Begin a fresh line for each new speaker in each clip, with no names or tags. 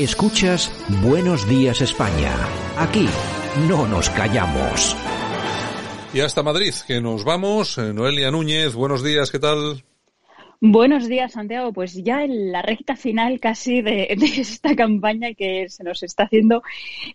Escuchas Buenos Días España. Aquí no nos callamos.
Y hasta Madrid, que nos vamos. Eh, Noelia Núñez, buenos días, ¿qué tal?
Buenos días, Santiago. Pues ya en la recta final casi de, esta campaña que se nos está haciendo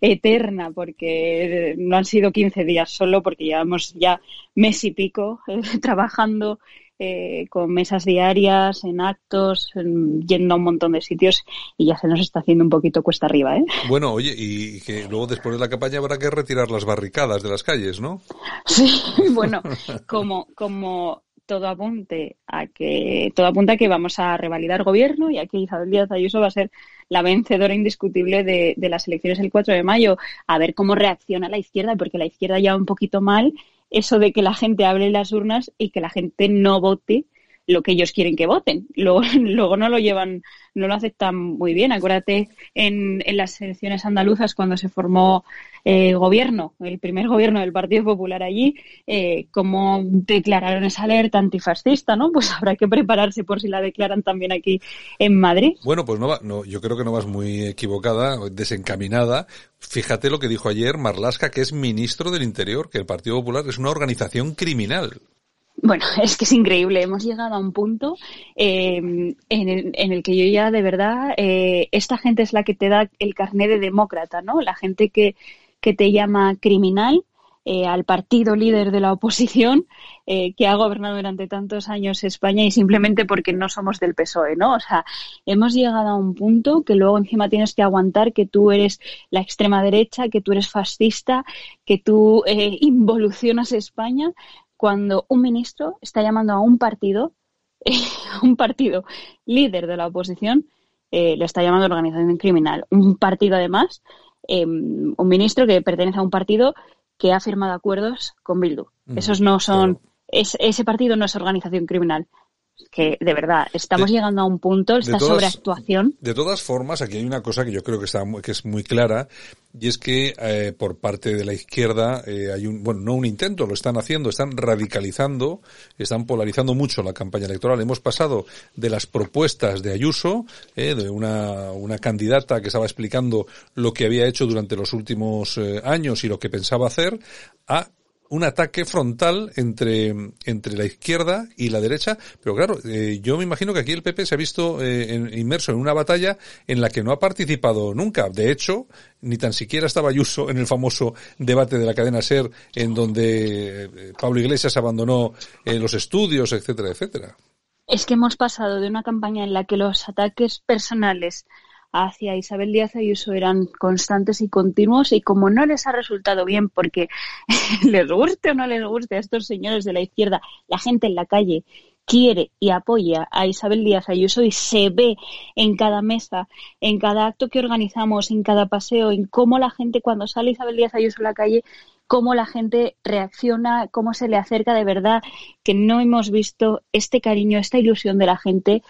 eterna, porque no han sido 15 días solo, porque llevamos ya mes y pico eh, trabajando eh, con mesas diarias, en actos, yendo a un montón de sitios y ya se nos está haciendo un poquito cuesta arriba. ¿eh?
Bueno, oye, y que luego después de la campaña habrá que retirar las barricadas de las calles, ¿no?
Sí, bueno, como, como todo apunte a que todo apunta a que vamos a revalidar gobierno y aquí Isabel Díaz Ayuso va a ser la vencedora indiscutible de, de las elecciones el 4 de mayo. A ver cómo reacciona la izquierda, porque la izquierda ya un poquito mal eso de que la gente en las urnas y que la gente no vote lo que ellos quieren que voten. Luego, luego no lo llevan, no lo aceptan muy bien. Acuérdate en, en las elecciones andaluzas cuando se formó eh, gobierno, el primer gobierno del Partido Popular allí, eh, cómo declararon esa alerta antifascista, ¿no? Pues habrá que prepararse por si la declaran también aquí en Madrid.
Bueno, pues no, va, no yo creo que no vas muy equivocada, desencaminada. Fíjate lo que dijo ayer Marlasca, que es ministro del Interior, que el Partido Popular es una organización criminal.
Bueno, es que es increíble. Hemos llegado a un punto eh, en, el, en, el, que yo ya de verdad, eh, esta gente es la que te da el carnet de demócrata, ¿no? La gente que, que te llama criminal, eh, al partido líder de la oposición eh, que ha gobernado durante tantos años España y simplemente porque no somos del PSOE, ¿no? O sea, hemos llegado a un punto que luego encima tienes que aguantar que tú eres la extrema derecha, que tú eres fascista, que tú eh, involucionas España cuando un ministro está llamando a un partido, un partido líder de la oposición, le está llamando organización criminal. Un partido, además, un ministro que pertenece a un partido que ha firmado acuerdos con Bildu. Esos no son, ese partido no es organización criminal que de verdad estamos llegando a un punto esta sobreactuación.
De todas formas, aquí hay una cosa que yo creo que está que es muy clara y es que eh, por parte de la izquierda eh, hay un bueno no un intento lo están haciendo están radicalizando están polarizando mucho la campaña electoral. Hemos pasado de las propuestas de Ayuso eh, de una una candidata que estaba explicando lo que había hecho durante los últimos eh, años y lo que pensaba hacer a un ataque frontal entre, entre la izquierda y la derecha, pero claro, eh, yo me imagino que aquí el PP se ha visto eh, inmerso en una batalla en la que no ha participado nunca. De hecho, ni tan siquiera estaba Ayuso en el famoso debate de la cadena SER, en donde eh, Pablo Iglesias abandonó los estudios, etcétera, etcétera.
Es que hemos pasado de una campaña en la que los ataques personales hacia Isabel Díaz Ayuso eran constantes y continuos y como no les ha resultado bien porque les guste o no les guste a estos señores de la izquierda, la gente en la calle quiere y apoya a Isabel Díaz Ayuso y se ve en cada mesa, en cada acto que organizamos, en cada paseo, en cómo la gente cuando sale Isabel Díaz Ayuso a la calle cómo la gente reacciona, cómo se le acerca de verdad, que no hemos visto este cariño, esta ilusión de la gente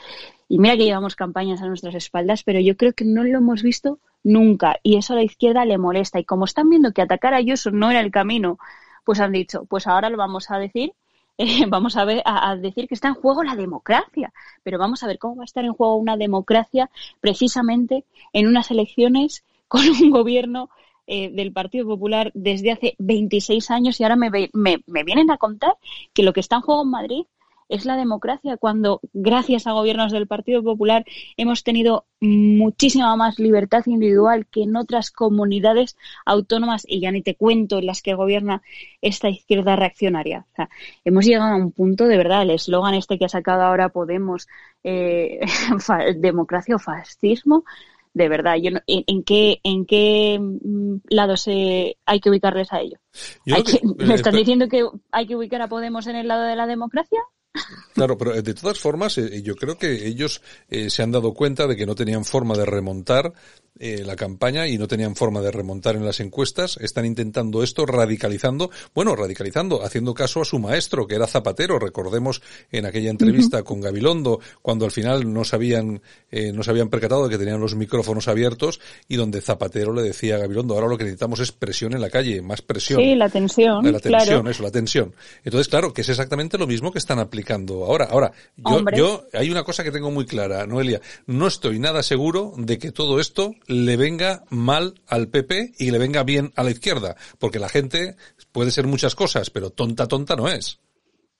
y mira que llevamos campañas a nuestras espaldas, pero yo creo que no lo hemos visto nunca. Y eso a la izquierda le molesta. Y como están viendo que atacar a Ayuso no era el camino, pues han dicho, pues ahora lo vamos a decir eh, vamos a, ver, a, decir que está en juego la democracia. Pero vamos a ver cómo va a estar en juego una democracia precisamente en unas elecciones con un gobierno eh, del Partido Popular desde hace 26 años y ahora me, me, me, vienen a contar que lo que está en juego en Madrid es la democracia cuando, gracias a gobiernos del Partido Popular, hemos tenido muchísima más libertad individual que en otras comunidades autónomas, y ya ni te cuento en las que gobierna esta izquierda reaccionaria. O sea, hemos llegado a un punto, de verdad, el eslogan este que ha sacado ahora Podemos, eh, democracia o fascismo, de verdad, yo en, qué en qué mm, lado se hay que ubicarles a ellos? ¿Me eh, están diciendo que hay que ubicar a Podemos en el lado de la democracia?
Claro, pero eh, de todas formas, eh, yo creo que ellos eh, se han dado cuenta de que no tenían forma de remontar eh, la campaña y no tenían forma de remontar en las encuestas. Están intentando esto radicalizando, bueno, radicalizando, haciendo caso a su maestro, que era Zapatero. Recordemos en aquella entrevista con Gabilondo, cuando al final no sabían, eh, no se habían percatado de que tenían los micrófonos abiertos y donde Zapatero le decía a Gabilondo, ahora lo que necesitamos es presión en la calle, más presión.
Sí, la tensión.
La tensión, eso, la tensión. Entonces, claro, que es exactamente lo mismo que están aplicando ahora. Ahora, yo, yo, hay una cosa que tengo muy clara, Noelia, no estoy nada seguro de que todo esto le venga mal al PP y le venga bien a la izquierda, porque la gente puede ser muchas cosas, pero tonta, tonta no es.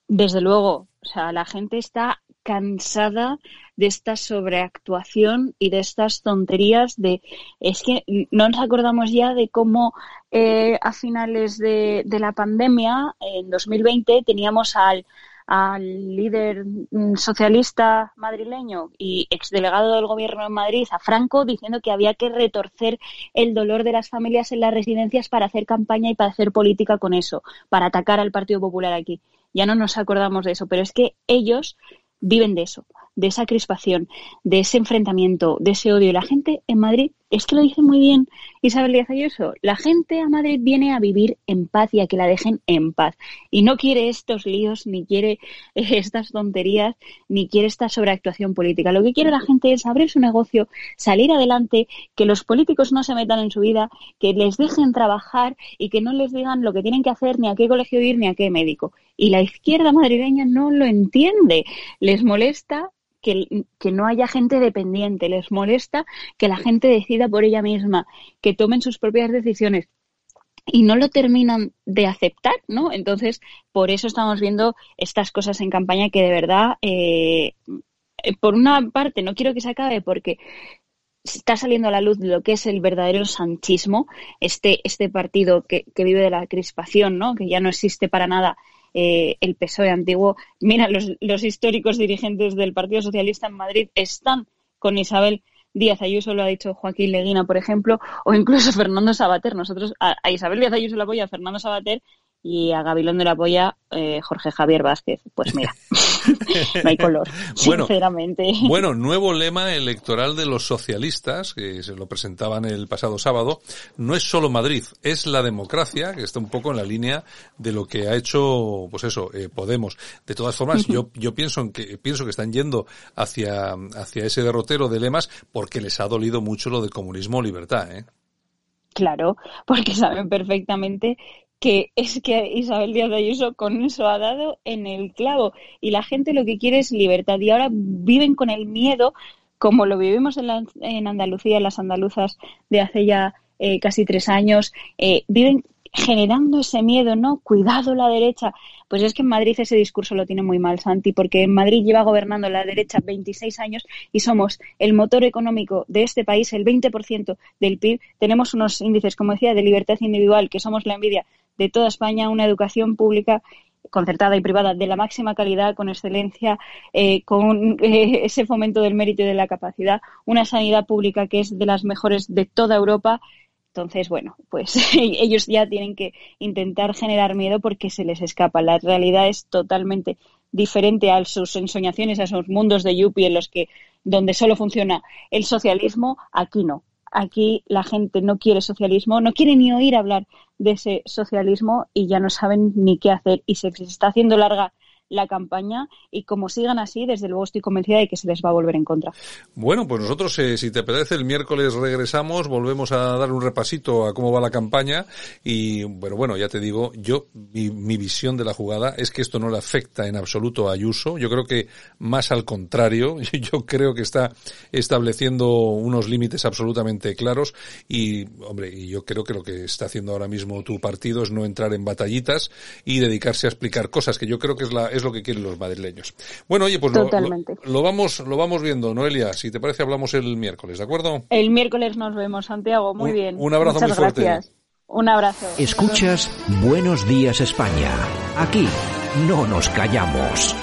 Desde luego, o sea, la gente está cansada de esta sobreactuación y de estas tonterías de es que no nos acordamos ya de cómo eh, a finales de, de, la pandemia en 2020 teníamos al al líder mm, socialista madrileño y exdelegado del gobierno en Madrid, a Franco, diciendo que había que retorcer el dolor de las familias en las residencias para hacer campaña y para hacer política con eso, para atacar al Partido Popular aquí. Ya no nos acordamos de eso, pero es que ellos viven de eso, de esa crispación, de ese enfrentamiento, de ese odio. Y la gente en Madrid, es que lo dice muy bien Isabel Díaz Ayuso, la gente a Madrid viene a vivir en paz y a que la dejen en paz. Y no quiere estos líos, ni quiere estas tonterías, ni quiere esta sobreactuación política. Lo que quiere la gente es abrir su negocio, salir adelante, que los políticos no se metan en su vida, que les dejen trabajar y que no les digan lo que tienen que hacer, ni a qué colegio ir, ni a qué médico. Y la izquierda madrileña no lo entiende. Les molesta que, no haya gente dependiente, les molesta que la gente decida por ella misma, que tomen sus propias decisiones y no lo terminan de aceptar, ¿no? Entonces, por eso estamos viendo estas cosas en campaña que de verdad, eh, por una parte, no quiero que se acabe porque está saliendo a la luz lo que es el verdadero sanchismo, este, este partido que, que vive de la crispación, ¿no? Que ya no existe para nada eh, el PSOE antiguo. Mira, los, los históricos dirigentes del Partido Socialista en Madrid están con Isabel Díaz Ayuso, lo ha dicho Joaquín Leguina, por ejemplo, o incluso Fernando Sabater. Nosotros a, Isabel Díaz Ayuso la apoya a Fernando Sabater y a Gabilondo la apoya eh, Jorge Javier Vázquez. Pues mira, no hay color, sinceramente.
Bueno, nuevo lema electoral de los socialistas, que se lo presentaban el pasado sábado, no es solo Madrid, es la democracia, que está un poco en la línea de lo que ha hecho, pues eso, eh, Podemos. De todas formas, yo, yo pienso en que, pienso que están yendo hacia, hacia ese derrotero de lemas porque les ha dolido mucho lo de comunismo o libertad, ¿eh?
Claro, porque saben perfectamente que es que Isabel Díaz de Ayuso con eso ha dado en el clavo y la gente lo que quiere es libertad y ahora viven con el miedo como lo vivimos en, la, en Andalucía, las andaluzas de hace ya eh, casi tres años, eh, viven generando ese miedo, ¿no? Cuidado la derecha. Pues es que en Madrid ese discurso lo tiene muy mal, Santi, porque en Madrid lleva gobernando la derecha 26 años y somos el motor económico de este país, el 20% del PIB. Tenemos unos índices, como decía, de libertad individual, que somos la envidia de toda España, una educación pública concertada y privada de la máxima calidad, con excelencia, eh, con eh, ese fomento del mérito y de la capacidad, una sanidad pública que es de las mejores de toda Europa. Entonces, bueno, pues ellos ya tienen que intentar generar miedo porque se les escapa. La realidad es totalmente diferente a sus ensoñaciones, a esos mundos de Yuppie en los que donde solo funciona el socialismo, aquí no aquí la gente no quiere socialismo, no quiere ni oír hablar de ese socialismo y ya no saben ni qué hacer. Y se está haciendo larga la campaña y como sigan así, desde luego estoy convencida de que se les va a volver en contra.
Bueno, pues nosotros, eh, si te parece, el miércoles regresamos, volvemos a dar un repasito a cómo va la campaña y, bueno, bueno, ya te digo, yo, mi, mi visión de la jugada es que esto no le afecta en absoluto a Ayuso. Yo creo que más al contrario, yo creo que está estableciendo unos límites absolutamente claros y, hombre, y yo creo que lo que está haciendo ahora mismo tu partido es no entrar en batallitas y dedicarse a explicar cosas que yo creo que es la es lo que quieren los madrileños. Bueno, oye, pues lo, lo, vamos, lo vamos viendo, Noelia. Si te parece, hablamos el miércoles, ¿de acuerdo?
El miércoles nos vemos, Santiago. Muy bien.
Un abrazo muy fuerte.
Gracias. Un abrazo.
Escuchas Buenos Días España. Aquí no nos callamos.